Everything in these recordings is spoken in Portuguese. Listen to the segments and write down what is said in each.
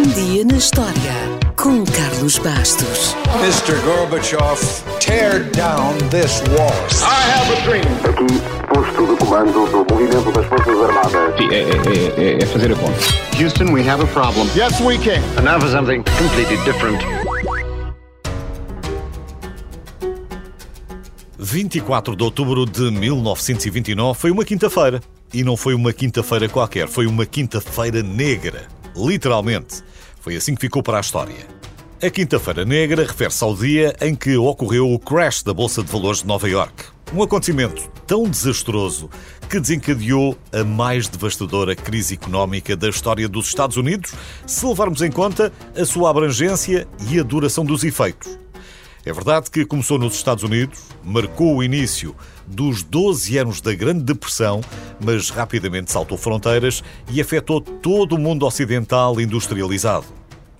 Um dia na história com Carlos Bastos. Mr. Gorbachev, tear down this wall. I have a dream. Aqui, posto de comando do movimento das Forças Armadas. Sim, é, é- é- é fazer a conta. Houston, we have a problem. Yes, we can. And now for something completely different. 24 de outubro de 1929 foi uma quinta-feira. E não foi uma quinta-feira qualquer, foi uma quinta-feira negra. Literalmente. Foi assim que ficou para a história. A Quinta-feira Negra refere-se ao dia em que ocorreu o crash da Bolsa de Valores de Nova York. Um acontecimento tão desastroso que desencadeou a mais devastadora crise económica da história dos Estados Unidos, se levarmos em conta a sua abrangência e a duração dos efeitos. É verdade que começou nos Estados Unidos, marcou o início dos 12 anos da Grande Depressão, mas rapidamente saltou fronteiras e afetou todo o mundo ocidental industrializado.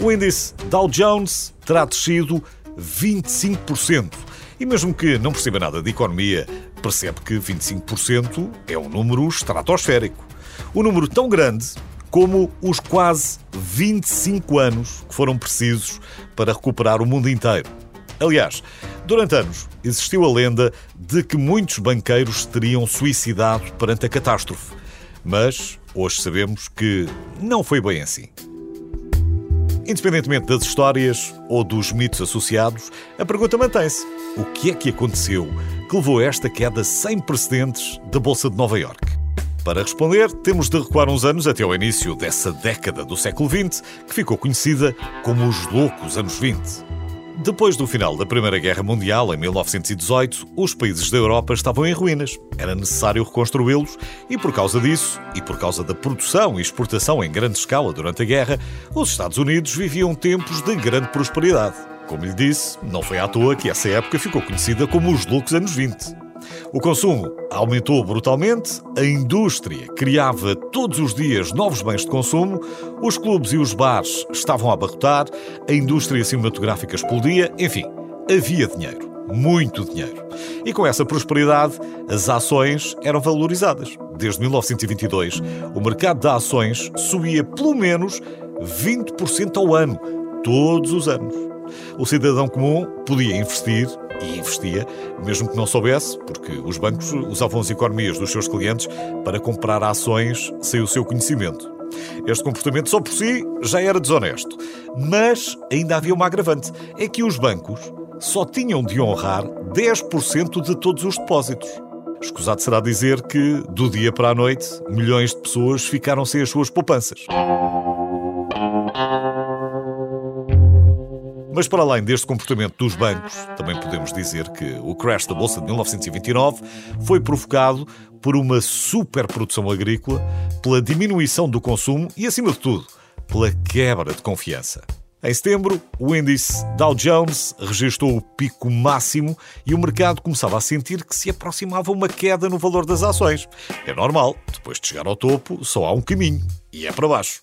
O índice Dow Jones terá descido 25%. E mesmo que não perceba nada de economia, percebe que 25% é um número estratosférico. Um número tão grande como os quase 25 anos que foram precisos para recuperar o mundo inteiro. Aliás, durante anos existiu a lenda de que muitos banqueiros teriam suicidado perante a catástrofe. Mas hoje sabemos que não foi bem assim. Independentemente das histórias ou dos mitos associados, a pergunta mantém-se: o que é que aconteceu que levou a esta queda sem precedentes da Bolsa de Nova Iorque? Para responder, temos de recuar uns anos até ao início dessa década do século XX, que ficou conhecida como os loucos anos 20. Depois do final da Primeira Guerra Mundial, em 1918, os países da Europa estavam em ruínas. Era necessário reconstruí-los e, por causa disso, e por causa da produção e exportação em grande escala durante a guerra, os Estados Unidos viviam tempos de grande prosperidade. Como lhe disse, não foi à toa que essa época ficou conhecida como os loucos anos 20. O consumo aumentou brutalmente, a indústria criava todos os dias novos bens de consumo, os clubes e os bares estavam a abarrotar, a indústria cinematográfica explodia, enfim, havia dinheiro. Muito dinheiro. E com essa prosperidade, as ações eram valorizadas. Desde 1922, o mercado de ações subia pelo menos 20% ao ano, todos os anos. O cidadão comum podia investir e investia, mesmo que não soubesse, porque os bancos usavam as economias dos seus clientes para comprar ações sem o seu conhecimento. Este comportamento só por si já era desonesto. Mas ainda havia uma agravante: é que os bancos só tinham de honrar 10% de todos os depósitos. Escusado será dizer que, do dia para a noite, milhões de pessoas ficaram sem as suas poupanças. Mas para além deste comportamento dos bancos, também podemos dizer que o crash da Bolsa de 1929 foi provocado por uma superprodução agrícola, pela diminuição do consumo e, acima de tudo, pela quebra de confiança. Em setembro, o índice Dow Jones registrou o pico máximo e o mercado começava a sentir que se aproximava uma queda no valor das ações. É normal, depois de chegar ao topo, só há um caminho e é para baixo.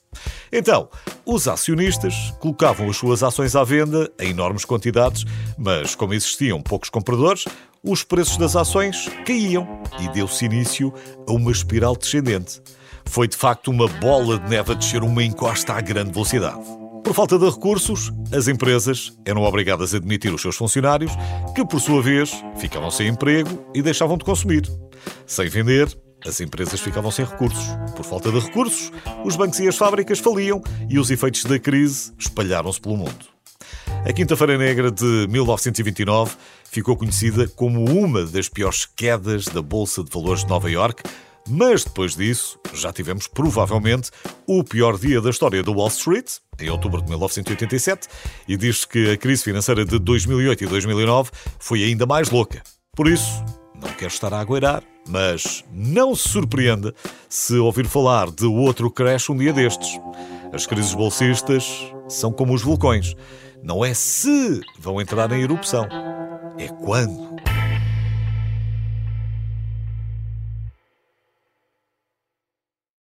Então, os acionistas colocavam as suas ações à venda em enormes quantidades, mas como existiam poucos compradores, os preços das ações caíam e deu-se início a uma espiral descendente. Foi de facto uma bola de neve a descer uma encosta a grande velocidade. Por falta de recursos, as empresas eram obrigadas a demitir os seus funcionários, que por sua vez ficavam sem emprego e deixavam de consumir. Sem vender, as empresas ficavam sem recursos. Por falta de recursos, os bancos e as fábricas faliam e os efeitos da crise espalharam-se pelo mundo. A Quinta-feira Negra de 1929 ficou conhecida como uma das piores quedas da Bolsa de Valores de Nova Iorque, mas depois disso já tivemos provavelmente o pior dia da história do Wall Street, em outubro de 1987, e diz que a crise financeira de 2008 e 2009 foi ainda mais louca. Por isso, não quero estar a agueirar, mas não se surpreenda se ouvir falar de outro crash um dia destes. As crises bolsistas são como os vulcões. Não é se vão entrar em erupção, é quando.